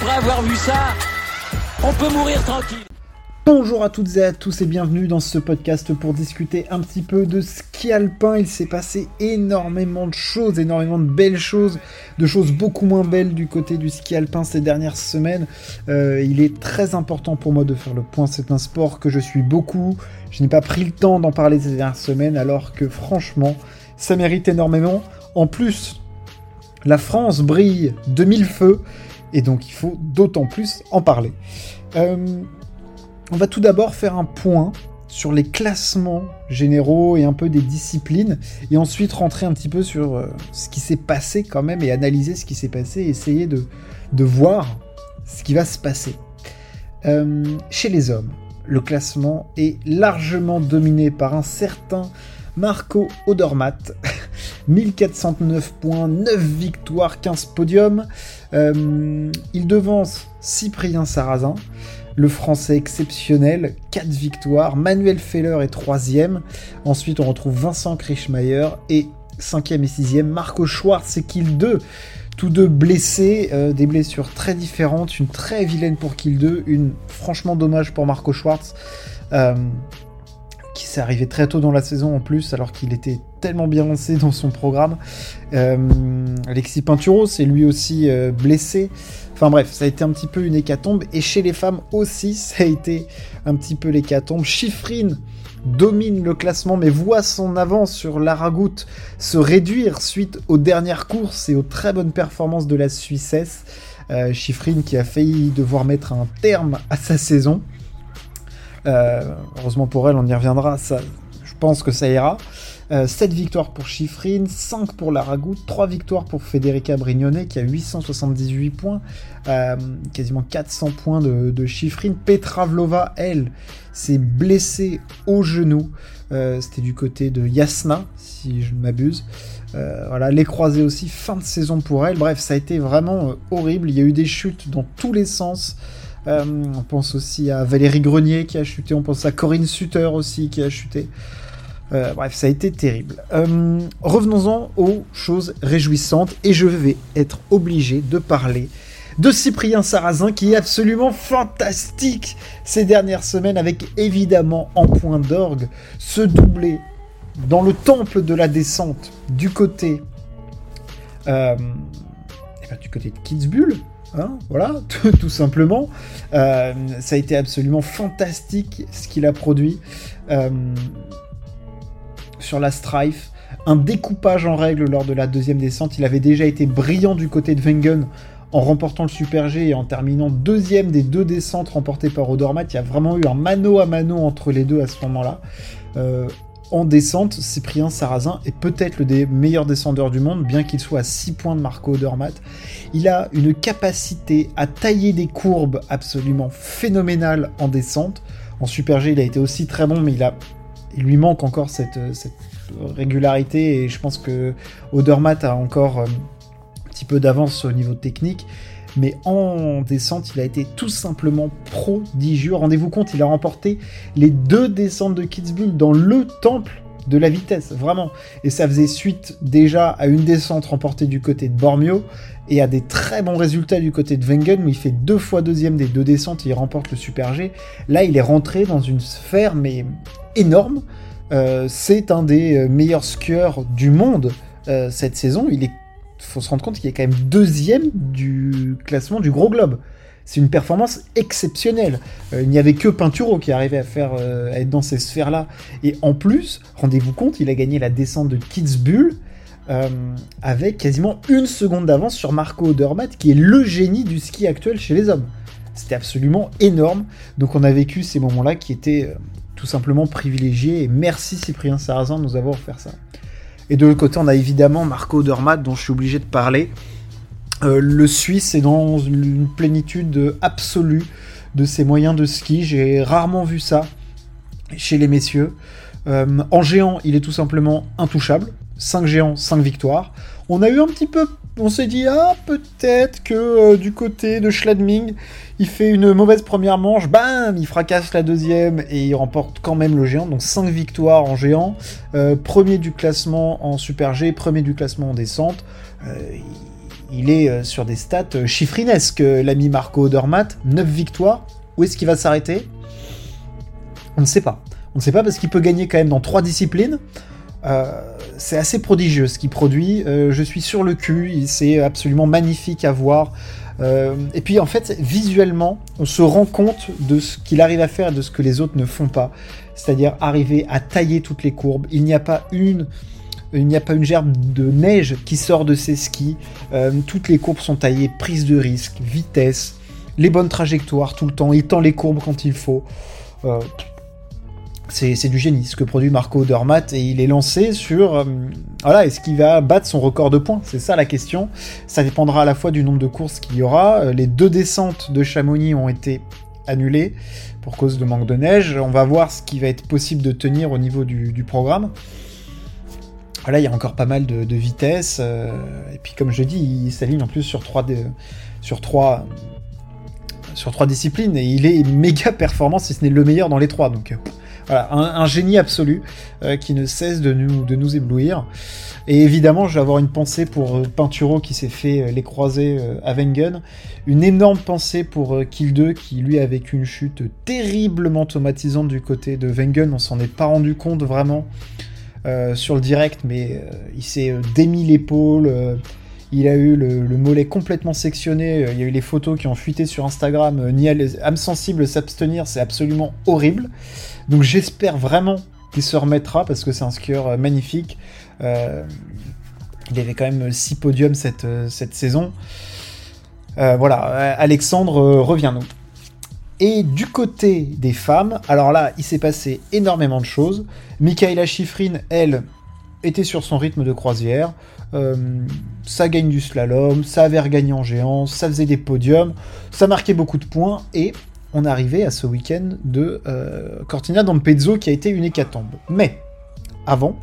après avoir vu ça, on peut mourir tranquille. Bonjour à toutes et à tous et bienvenue dans ce podcast pour discuter un petit peu de ski alpin. Il s'est passé énormément de choses, énormément de belles choses, de choses beaucoup moins belles du côté du ski alpin ces dernières semaines. Euh, il est très important pour moi de faire le point. C'est un sport que je suis beaucoup. Je n'ai pas pris le temps d'en parler ces dernières semaines alors que franchement, ça mérite énormément. En plus, la France brille de mille feux et donc il faut d'autant plus en parler. Euh, on va tout d'abord faire un point sur les classements généraux et un peu des disciplines, et ensuite rentrer un petit peu sur euh, ce qui s'est passé quand même et analyser ce qui s'est passé et essayer de, voir ce qui va se passer. Euh, chez les hommes, le classement est largement dominé par un certain Marco Odermatt, 1409 points, 9 victoires, 15 podiums. Euh, il devance Cyprien Sarrazin, le français exceptionnel, 4 victoires. Manuel Feller est 3 Ensuite, on retrouve Vincent Krischmeier et 5e et 6e, Marco Schwartz et Kill 2. Tous deux blessés, euh, des blessures très différentes, une très vilaine pour Kill 2, une franchement dommage pour Marco Schwartz. Euh, qui s'est arrivé très tôt dans la saison en plus, alors qu'il était tellement bien lancé dans son programme. Euh, Alexis Pinturo, c'est lui aussi euh, blessé. Enfin bref, ça a été un petit peu une hécatombe. Et chez les femmes aussi, ça a été un petit peu l'hécatombe. Chiffrine domine le classement, mais voit son avance sur l'Aragout se réduire suite aux dernières courses et aux très bonnes performances de la Suissesse. Euh, Chiffrine qui a failli devoir mettre un terme à sa saison. Euh, heureusement pour elle, on y reviendra. Ça, je pense que ça ira. 7 euh, victoires pour Chiffrine, 5 pour Laragout, 3 victoires pour Federica Brignone qui a 878 points, euh, quasiment 400 points de, de Chiffrine. Petra Vlova, elle, s'est blessée au genou. C'était du côté de Yasna, si je ne m'abuse. voilà, les croisés aussi, fin de saison pour elle. Bref, ça a été vraiment horrible. Il y a eu des chutes dans tous les sens. Euh, on pense aussi à Valérie Grenier qui a chuté, on pense à Corinne Sutter aussi qui a chuté. Euh, bref, ça a été terrible. Euh, revenons-en aux choses réjouissantes et je vais être obligé de parler de Cyprien Sarrazin qui est absolument fantastique ces dernières semaines avec évidemment en point d'orgue ce doublé dans le temple de la descente du côté eh ben, du côté de Kitzbühel Hein, voilà, tout, simplement. Euh, ça a été absolument fantastique ce qu'il a produit euh, sur la Strife. Un découpage en règle lors de la deuxième descente. Il avait déjà été brillant du côté de Wengen en remportant le Super G et en terminant deuxième des deux descentes remportées par Odormat. Il y a vraiment eu un mano à mano entre les deux à ce moment-là. Euh, en descente, Cyprien Sarrazin est peut-être le des meilleurs descendeurs du monde, bien qu'il soit à 6 points de Marco Odermatt. Il a une capacité à tailler des courbes absolument phénoménale en descente. En Super G, il a été aussi très bon, mais il, lui manque encore cette, régularité, et je pense que Odermatt a encore euh, un petit peu d'avance au niveau technique mais en descente, il a été tout simplement prodigieux. Rendez-vous compte, il a remporté les deux descentes de Kitzbühel dans le temple de la vitesse, vraiment. Et ça faisait suite déjà à une descente remportée du côté de Bormio et à des très bons résultats du côté de Wengen où il fait deux fois deuxième des deux descentes et il remporte le Super G. Là, il est rentré dans une sphère mais énorme. Euh, c'est un des euh, meilleurs skieurs du monde euh, cette saison. Il est faut se rendre compte qu'il est quand même deuxième du classement du Gros Globe. C'est une performance exceptionnelle. Euh, il n'y avait que Pinturo qui arrivait à faire euh, être dans ces sphères-là. Et en plus, rendez-vous compte, il a gagné la descente de Kitzbühel euh, avec quasiment une seconde d'avance sur Marco Odermatt, qui est le génie du ski actuel chez les hommes. C'était absolument énorme. Donc on a vécu ces moments-là qui étaient tout simplement privilégiés. Merci Cyprien Sarrazin de nous avoir offert ça. Et de l'autre côté, on a évidemment Marco Odermatt, dont je suis obligé de parler. Euh, le Suisse est dans une plénitude absolue de ses moyens de ski. J'ai rarement vu ça chez les messieurs. Euh, en géant, il est tout simplement intouchable. 5 géants, 5 victoires. On a eu un petit peu on s'est dit, ah, peut-être que euh, du côté de Schladming, il fait une mauvaise première manche, bam, il fracasse la deuxième et il remporte quand même le géant. Donc 5 victoires en géant, euh, premier du classement en Super G, premier du classement en descente. Euh, il est sur des stats chiffrinesques, l'ami Marco Odermatt, 9 victoires. Où est-ce qu'il va s'arrêter? On ne sait pas. On ne sait pas parce qu'il peut gagner quand même dans trois disciplines. C'est assez prodigieux ce qu'il produit. je suis sur le cul. C'est absolument magnifique à voir. et puis en fait, visuellement, on se rend compte de ce qu'il arrive à faire et de ce que les autres ne font pas. C'est-à-dire arriver à tailler toutes les courbes. Il n'y a pas une il n'y a pas une gerbe de neige qui sort de ses skis. Euh, toutes les courbes sont taillées, prise de risque, vitesse, les bonnes trajectoires tout le temps. Il tend les courbes quand il faut. Euh, c'est du génie ce que produit Marco Odermatt et il est lancé sur euh, voilà est-ce qu'il va battre son record de points? C'est ça la question ça dépendra à la fois du nombre de courses qu'il y aura les deux descentes de Chamonix ont été annulées pour cause de manque de neige on va voir ce qui va être possible de tenir au niveau du programme Là, il y a encore pas mal de, vitesse. Euh, et puis, comme je dis, il s'aligne en plus sur trois, disciplines. Et il est méga performant, si ce n'est le meilleur dans les trois. Donc, euh, voilà, un, génie absolu euh, qui ne cesse de nous, éblouir. Et évidemment, je vais avoir une pensée pour Pinturo qui s'est fait les croiser à Wengen. Une énorme pensée pour Kill 2 qui lui a vécu une chute terriblement automatisante du côté de Wengen. On s'en est pas rendu compte vraiment. Euh, sur le direct, mais euh, il s'est euh, démis l'épaule. Il a eu le, mollet complètement sectionné. Il y a eu les photos qui ont fuité sur Instagram. ni âme sensible s'abstenir, c'est absolument horrible. Donc j'espère vraiment qu'il se remettra parce que c'est un skieur magnifique. il avait quand même 6 podiums cette, cette saison. voilà, Alexandre, reviens-nous. Et du côté des femmes, alors là, il s'est passé énormément de choses. Michaela Schifrin, elle, était sur son rythme de croisière. Euh, ça gagne du slalom, ça avait regagné en géant, ça faisait des podiums, ça marquait beaucoup de points et on arrivait à ce week-end de euh, Cortina d'Ampezzo qui a été une hécatombe. Mais avant,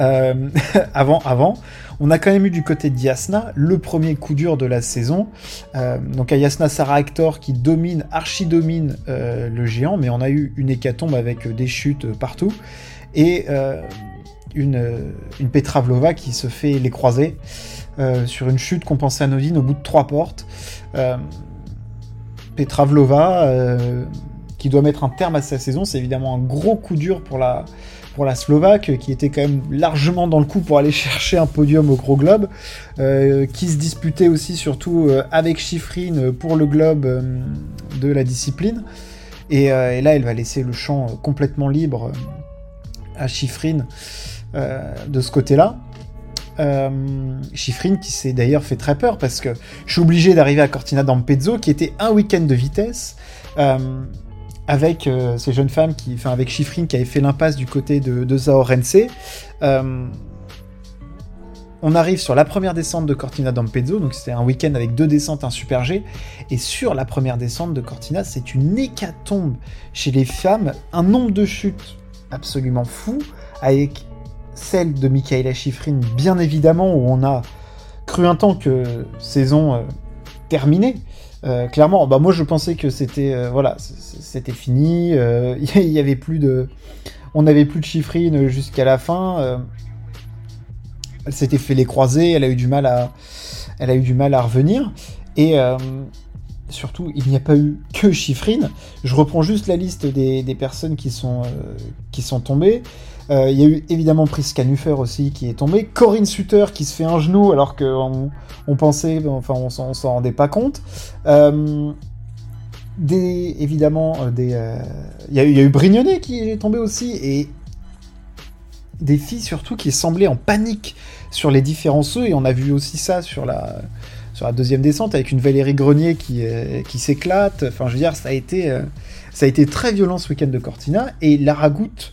euh, avant, avant, on a quand même eu du côté de Yasna le premier coup dur de la saison. Euh, donc à Yasna Sarah Hector qui domine, archi-domine euh, le géant, mais on a eu une hécatombe avec des chutes partout. Et une, une Petra Vlova qui se fait les croiser sur une chute compensée anodine au bout de trois portes. Petra Vlova qui doit mettre un terme à sa saison, c'est évidemment un gros coup dur pour la, pour Slovaque, qui était quand même largement dans le coup pour aller chercher un podium au Gros Globe, euh, qui se disputait aussi surtout euh, avec Schifrin pour le globe euh, de la discipline. Et, là, elle va laisser le champ complètement libre à Schifrin de ce côté-là. Euh, Schifrin qui s'est d'ailleurs fait très peur parce que je suis obligé d'arriver à Cortina d'Ampezzo qui était un week-end de vitesse avec euh, ces jeunes femmes, qui, enfin avec Chiffrine qui avait fait l'impasse du côté de, de Zaorense. Euh, on arrive sur la première descente de Cortina d'Ampezzo, donc c'était un week-end avec deux descentes, un super G. Et sur la première descente de Cortina, c'est une hécatombe chez les femmes, un nombre de chutes absolument fou, avec celle de Michaela Schifrin, bien évidemment, où on a cru un temps que saison euh, terminée. Euh, clairement, bah moi je pensais que c'était euh, voilà, c'était fini. Il y avait plus de, on n'avait plus de chiffrines jusqu'à la fin. elle s'était fait les croiser, elle a eu du mal à, elle a eu du mal à revenir. Et surtout, il n'y a pas eu que chiffrine. Je reprends juste la liste des, personnes qui sont sont tombées. Euh, il y a eu évidemment Priska Nuffer aussi qui est tombée. Corinne Sutter qui se fait un genou alors qu'on on pensait, enfin on s'en rendait pas compte. Euh, évidemment, euh, il y, a eu Brignonnet qui est tombé aussi et des filles surtout qui semblaient en panique sur les différents sauts et on a vu aussi ça sur la sur la deuxième descente avec une Valérie Grenier qui, qui s'éclate. Enfin, je veux dire, ça a été, ça a été très violent ce week-end de Cortina et Lara Goutte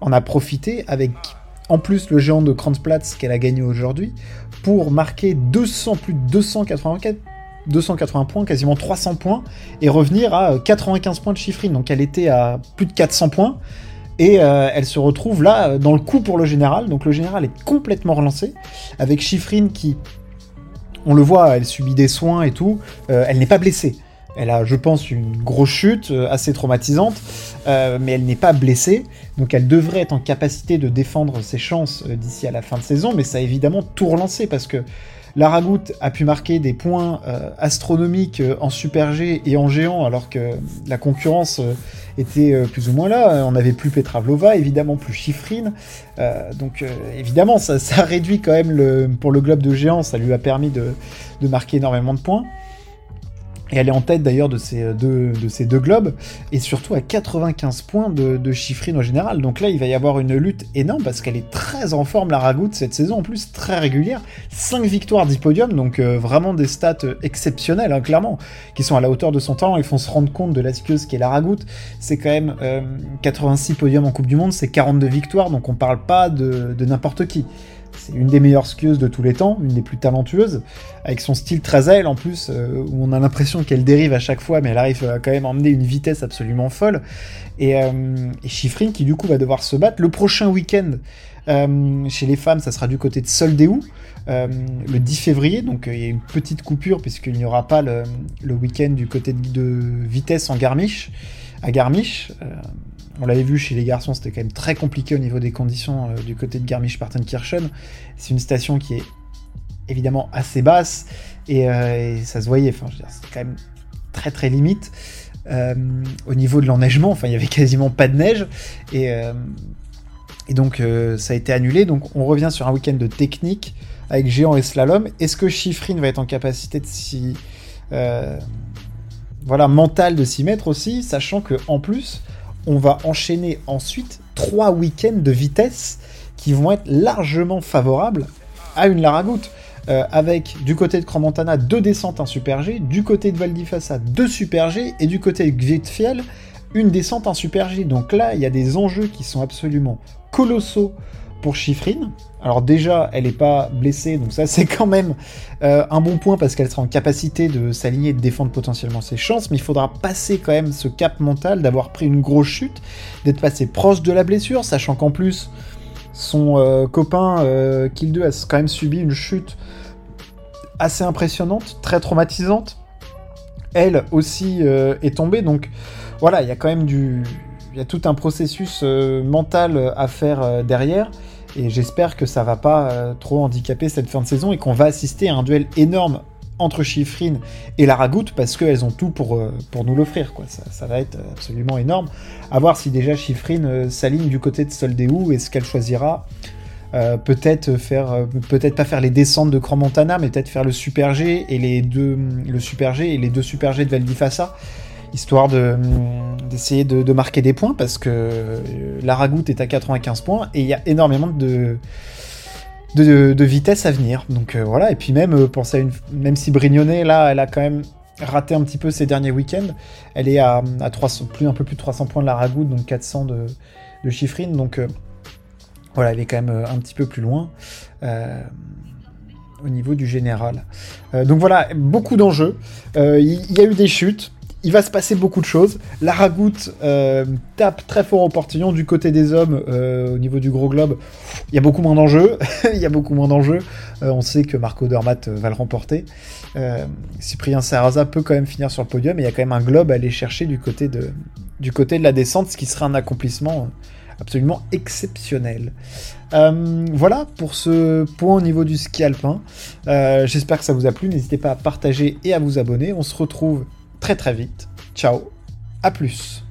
en a profité avec en plus le géant de Kranzplatz qu'elle a gagné aujourd'hui pour marquer 200 plus de 284 280 points, quasiment 300 points, et revenir à 95 points de chiffrine. Donc elle était à plus de 400 points, et euh, elle se retrouve là dans le coup pour le général. Donc le général est complètement relancé, avec chiffrine qui, on le voit, elle subit des soins et tout, euh, elle n'est pas blessée. Elle a, je pense, une grosse chute assez traumatisante, mais elle n'est pas blessée, donc elle devrait être en capacité de défendre ses chances d'ici à la fin de saison, mais ça a évidemment tout relancé parce que Laragout a pu marquer des points euh, astronomiques euh, en Super G et en géant, alors que la concurrence euh, était plus ou moins là. On n'avait plus Petravlova, évidemment plus Chiffrine. donc évidemment, ça, réduit quand même pour le globe de géant, ça lui a permis de marquer énormément de points. Et elle est en tête d'ailleurs de ces euh, deux, globes, et surtout à 95 points de, chiffrine au général. Donc là, il va y avoir une lutte énorme parce qu'elle est très en forme, la Ragout, cette saison, en plus très régulière. 5 victoires, 10 podiums, donc euh, vraiment des stats euh, exceptionnelles, hein, clairement, qui sont à la hauteur de son talent. Il faut se rendre compte de la skieuse qui est la Ragout. C'est quand même 86 podiums en Coupe du Monde, c'est 42 victoires, donc on parle pas de n'importe qui. C'est une des meilleures skieuses de tous les temps, une des plus talentueuses, avec son style très à en plus, euh, où on a l'impression qu'elle dérive à chaque fois, mais elle arrive à quand même emmener une vitesse absolument folle. Et, euh, qui du coup va devoir se battre. Le prochain week-end euh, chez les femmes, ça sera du côté de Soldéou, euh, le 10 février, donc il y a une petite coupure puisqu'il n'y aura pas le, week-end du côté de, vitesse en à Garmisch. On l'avait vu chez les garçons, c'était quand même très compliqué au niveau des conditions euh, du côté de Garmisch-Partenkirchen. C'est une station qui est évidemment assez basse et, euh, ça se voyait. Enfin, c'est quand même très très limite. Euh, au niveau de l'enneigement, enfin, il y avait quasiment pas de neige et, donc ça a été annulé. Donc on revient sur un week-end de technique avec géant et slalom. Est-ce que Chiffrine va être en capacité de s'y voilà mental de s'y mettre aussi, sachant que en plus on va enchaîner ensuite trois week-ends de vitesse qui vont être largement favorables à une Laragout. Euh, avec du côté de Cromontana deux descentes, un Super G, du côté de Valdifassa deux Super G, et du côté de Gvitfiel une descente, un Super G. Donc là, il y a des enjeux qui sont absolument colossaux pour Chiffrine. Alors déjà, elle n'est pas blessée, donc ça c'est quand même euh, un bon point parce qu'elle sera en capacité de s'aligner et de défendre potentiellement ses chances, mais il faudra passer quand même ce cap mental d'avoir pris une grosse chute, d'être passé proche de la blessure, sachant qu'en plus son euh, copain euh, Kill 2 a quand même subi une chute assez impressionnante, très traumatisante. Elle aussi est tombée, donc voilà, il y a quand même du, il y a tout un processus mental à faire derrière. Et j'espère que ça va pas euh, trop handicaper cette fin de saison et qu'on va assister à un duel énorme entre Chiffrine et Laragout parce qu'elles ont tout pour, euh, nous l'offrir. Ça, va être absolument énorme. À voir si déjà Chiffrine euh, s'aligne du côté de Soldéou et ce qu'elle choisira. peut-être faire, peut-être pas faire les descentes de Cromontana, mais peut-être faire le Super G et les deux, le Super G et les deux Super G de Valdifassa histoire d'essayer de, marquer des points parce que euh, la Ragout est à 95 points et il y a énormément de, de, vitesse à venir. Donc euh, voilà, et puis même, euh, à une, même si Brignonnet, là, elle a quand même raté un petit peu ses derniers week-ends, elle est à, à 300, plus, un peu plus de 300 points de la Ragout, donc 400 de, de Chiffrine, donc voilà, elle est quand même un petit peu plus loin. au niveau du général. donc voilà, beaucoup d'enjeux. Il y, a eu des chutes il va se passer beaucoup de choses. La Ragout euh, tape très fort au portillon du côté des hommes euh, au niveau du gros globe. Il y a beaucoup moins d'enjeux. il y a beaucoup moins d'enjeux. Euh, on sait que Marco Dermat va le remporter. Cyprien Serraza peut quand même finir sur le podium. Mais il y a quand même un globe à aller chercher du côté de, du côté de la descente, ce qui sera un accomplissement absolument exceptionnel. voilà pour ce point au niveau du ski alpin. J'espère que ça vous a plu. N'hésitez pas à partager et à vous abonner. On se retrouve très très vite. Ciao, à plus.